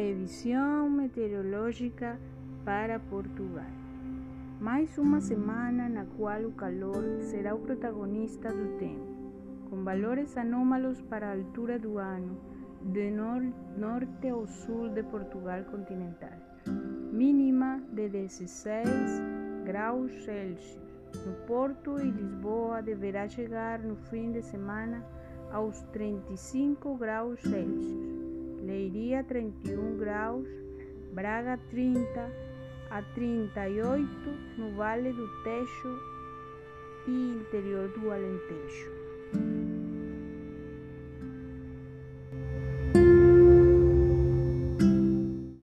Previsão meteorológica para Portugal. Mais uma semana na qual o calor será o protagonista do tempo, com valores anômalos para a altura do ano, de nor norte ao sul de Portugal continental. Mínima de 16 graus Celsius. No Porto e Lisboa deverá chegar no fim de semana aos 35 graus Celsius. Leiria 31 graus, Braga 30 a 38 no Vale do Tejo e interior do Alentejo.